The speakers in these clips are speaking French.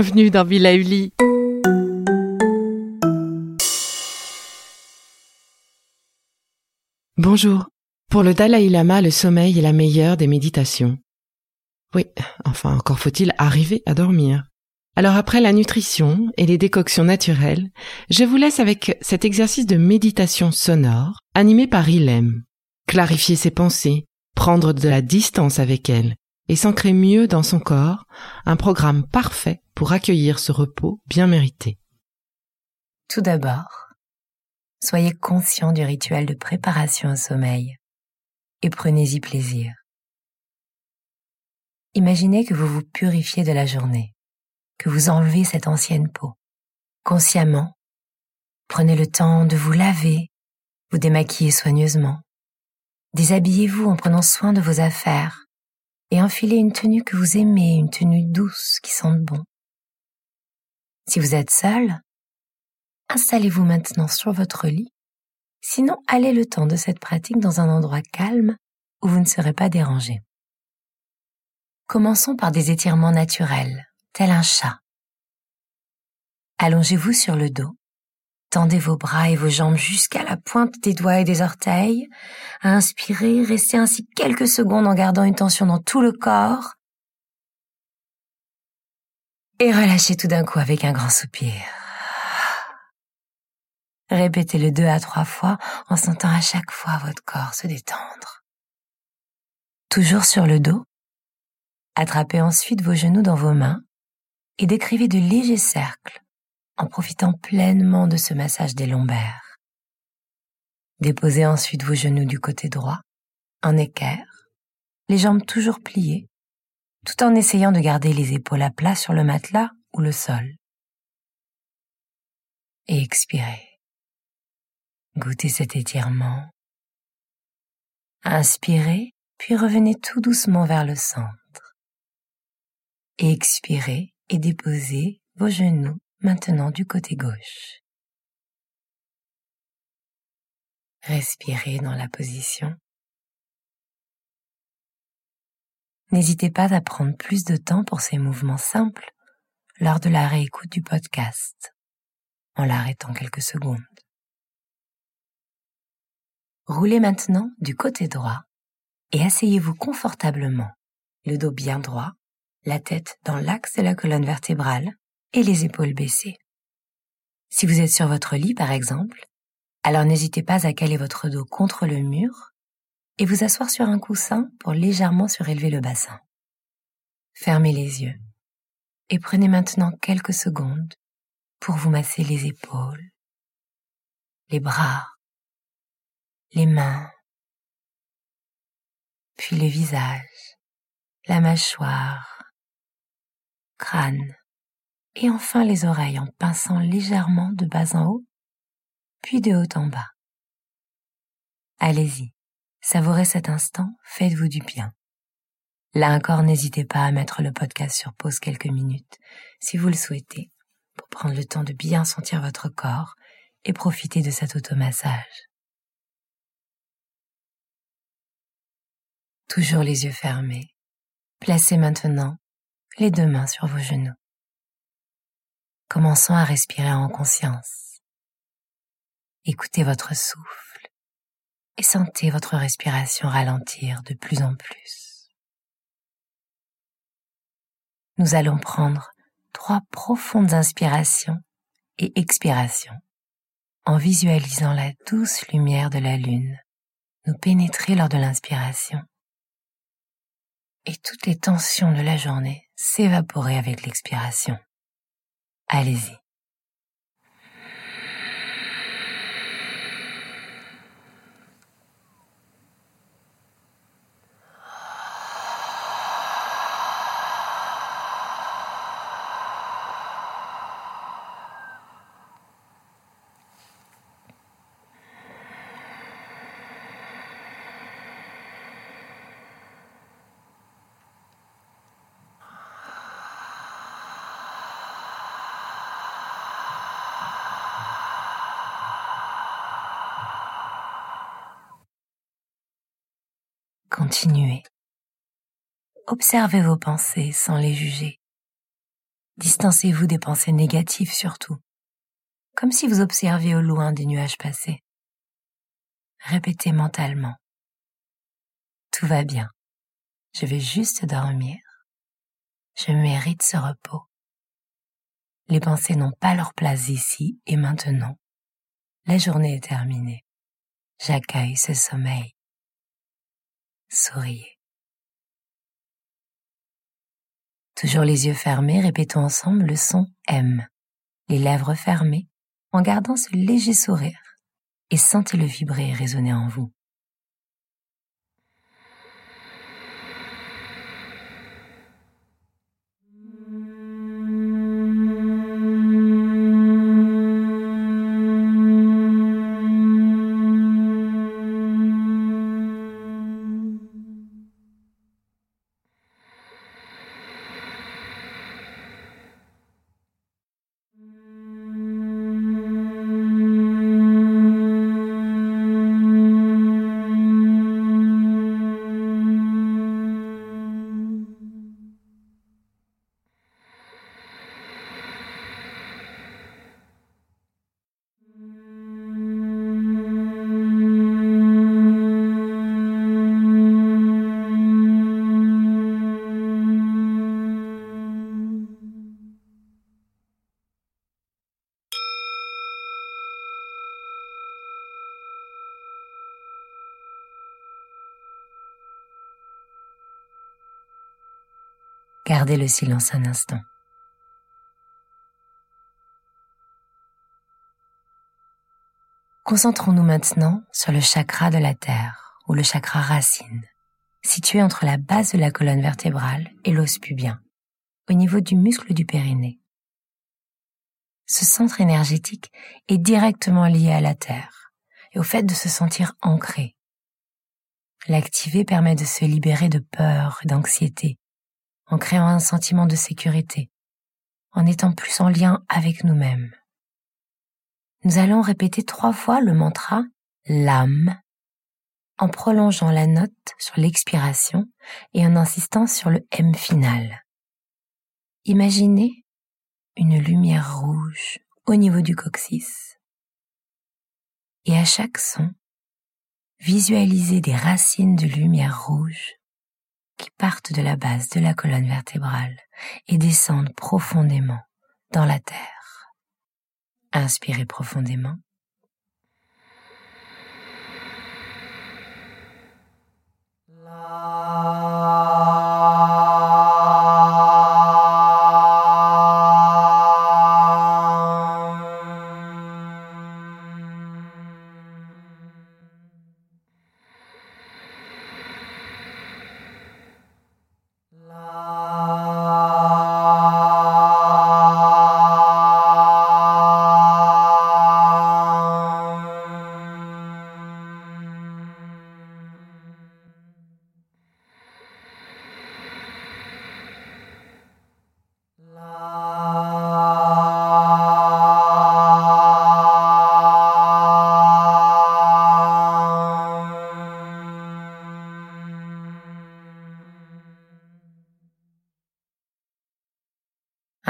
Bienvenue dans Villa Uli. Bonjour. Pour le Dalai Lama, le sommeil est la meilleure des méditations. Oui, enfin encore faut-il arriver à dormir. Alors après la nutrition et les décoctions naturelles, je vous laisse avec cet exercice de méditation sonore animé par Ilem. Clarifier ses pensées, prendre de la distance avec elles et s'ancrer mieux dans son corps, un programme parfait pour accueillir ce repos bien mérité. Tout d'abord, soyez conscient du rituel de préparation au sommeil et prenez-y plaisir. Imaginez que vous vous purifiez de la journée, que vous enlevez cette ancienne peau. Consciemment, prenez le temps de vous laver, vous démaquiller soigneusement. Déshabillez-vous en prenant soin de vos affaires et enfilez une tenue que vous aimez, une tenue douce qui sente bon. Si vous êtes seul, installez-vous maintenant sur votre lit. Sinon, allez le temps de cette pratique dans un endroit calme où vous ne serez pas dérangé. Commençons par des étirements naturels, tel un chat. Allongez-vous sur le dos. Tendez vos bras et vos jambes jusqu'à la pointe des doigts et des orteils. Inspirez, restez ainsi quelques secondes en gardant une tension dans tout le corps. Et relâchez tout d'un coup avec un grand soupir. Répétez-le deux à trois fois en sentant à chaque fois votre corps se détendre. Toujours sur le dos, attrapez ensuite vos genoux dans vos mains et décrivez de légers cercles en profitant pleinement de ce massage des lombaires. Déposez ensuite vos genoux du côté droit, en équerre, les jambes toujours pliées, tout en essayant de garder les épaules à plat sur le matelas ou le sol. Et expirez. Goûtez cet étirement. Inspirez, puis revenez tout doucement vers le centre. Expirez et déposez vos genoux maintenant du côté gauche. Respirez dans la position. N'hésitez pas à prendre plus de temps pour ces mouvements simples lors de la réécoute du podcast, en l'arrêtant quelques secondes. Roulez maintenant du côté droit et asseyez-vous confortablement, le dos bien droit, la tête dans l'axe de la colonne vertébrale et les épaules baissées. Si vous êtes sur votre lit, par exemple, alors n'hésitez pas à caler votre dos contre le mur et vous asseoir sur un coussin pour légèrement surélever le bassin. Fermez les yeux et prenez maintenant quelques secondes pour vous masser les épaules, les bras, les mains, puis le visage, la mâchoire, crâne, et enfin les oreilles en pinçant légèrement de bas en haut, puis de haut en bas. Allez-y, savourez cet instant, faites-vous du bien. Là encore, n'hésitez pas à mettre le podcast sur pause quelques minutes, si vous le souhaitez, pour prendre le temps de bien sentir votre corps et profiter de cet automassage. Toujours les yeux fermés. Placez maintenant les deux mains sur vos genoux. Commençons à respirer en conscience. Écoutez votre souffle et sentez votre respiration ralentir de plus en plus. Nous allons prendre trois profondes inspirations et expirations en visualisant la douce lumière de la lune nous pénétrer lors de l'inspiration et toutes les tensions de la journée s'évaporer avec l'expiration. Allez-y. Continuez. Observez vos pensées sans les juger. Distancez-vous des pensées négatives surtout, comme si vous observiez au loin des nuages passés. Répétez mentalement. Tout va bien. Je vais juste dormir. Je mérite ce repos. Les pensées n'ont pas leur place ici et maintenant. La journée est terminée. J'accueille ce sommeil souriez. Toujours les yeux fermés, répétons ensemble le son M, les lèvres fermées, en gardant ce léger sourire, et sentez-le vibrer et résonner en vous. Le silence un instant. Concentrons-nous maintenant sur le chakra de la Terre, ou le chakra racine, situé entre la base de la colonne vertébrale et l'os pubien, au niveau du muscle du périnée. Ce centre énergétique est directement lié à la Terre et au fait de se sentir ancré. L'activer permet de se libérer de peur et d'anxiété en créant un sentiment de sécurité, en étant plus en lien avec nous-mêmes. Nous allons répéter trois fois le mantra l'âme en prolongeant la note sur l'expiration et en insistant sur le M final. Imaginez une lumière rouge au niveau du coccyx. Et à chaque son, visualisez des racines de lumière rouge qui partent de la base de la colonne vertébrale et descendent profondément dans la terre. Inspirez profondément.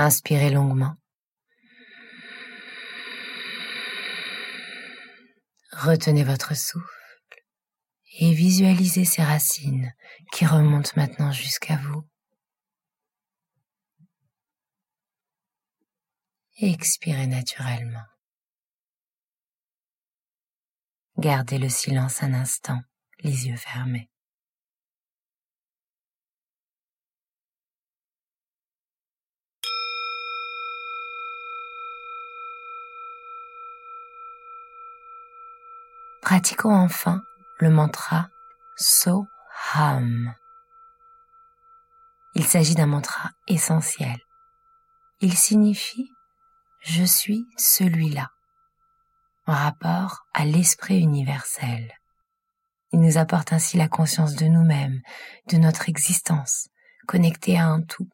Inspirez longuement. Retenez votre souffle et visualisez ces racines qui remontent maintenant jusqu'à vous. Expirez naturellement. Gardez le silence un instant, les yeux fermés. Pratiquons enfin le mantra So-Ham. Il s'agit d'un mantra essentiel. Il signifie Je suis celui-là, en rapport à l'esprit universel. Il nous apporte ainsi la conscience de nous-mêmes, de notre existence, connectée à un tout.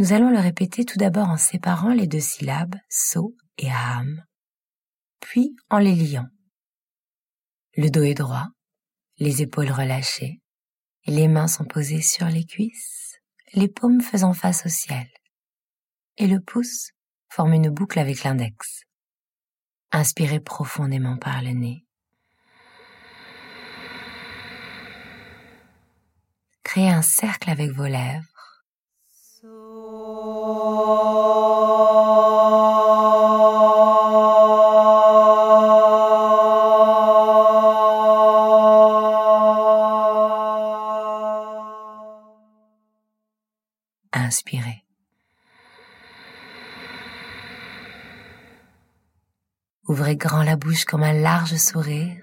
Nous allons le répéter tout d'abord en séparant les deux syllabes so et ham, puis en les liant. Le dos est droit, les épaules relâchées, les mains sont posées sur les cuisses, les paumes faisant face au ciel, et le pouce forme une boucle avec l'index. Inspirez profondément par le nez. Créez un cercle avec vos lèvres. Comme un large sourire.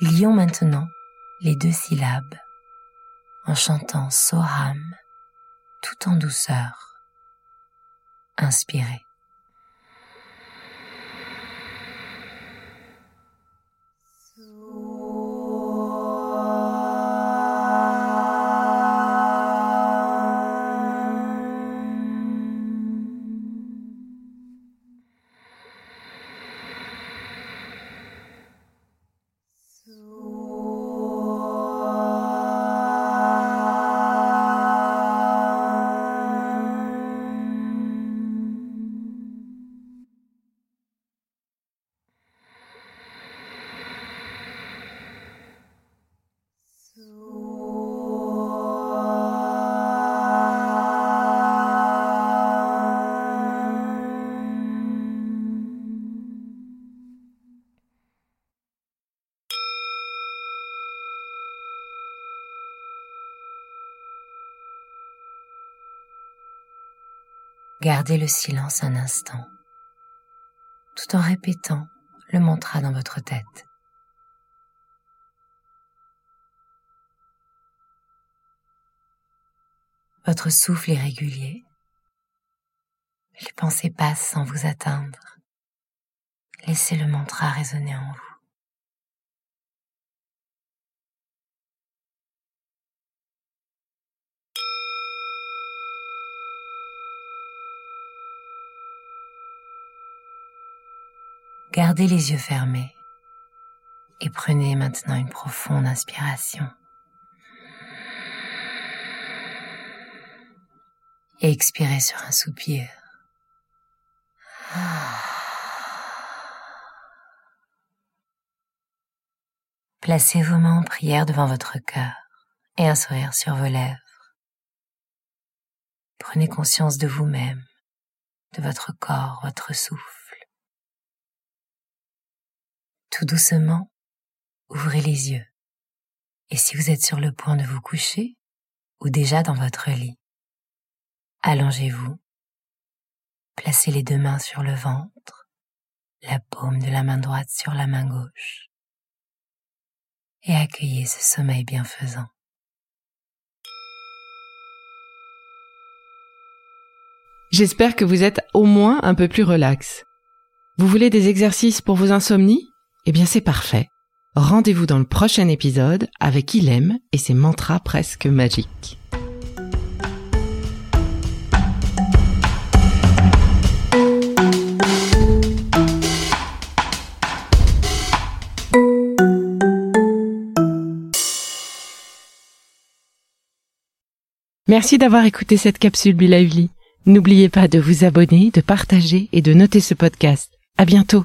Lions maintenant les deux syllabes en chantant Soham tout en douceur. Inspirez. Gardez le silence un instant, tout en répétant le mantra dans votre tête. Votre souffle est régulier. Les pensées passent sans vous atteindre. Laissez le mantra résonner en vous. Gardez les yeux fermés et prenez maintenant une profonde inspiration. Et expirez sur un soupir. Placez vos mains en prière devant votre cœur et un sourire sur vos lèvres. Prenez conscience de vous-même, de votre corps, votre souffle. Tout doucement, ouvrez les yeux. Et si vous êtes sur le point de vous coucher, ou déjà dans votre lit, allongez-vous, placez les deux mains sur le ventre, la paume de la main droite sur la main gauche, et accueillez ce sommeil bienfaisant. J'espère que vous êtes au moins un peu plus relax. Vous voulez des exercices pour vos insomnies? Eh bien c'est parfait. Rendez-vous dans le prochain épisode avec Ilem et ses mantras presque magiques. Merci d'avoir écouté cette capsule Be Lively. N'oubliez pas de vous abonner, de partager et de noter ce podcast. À bientôt.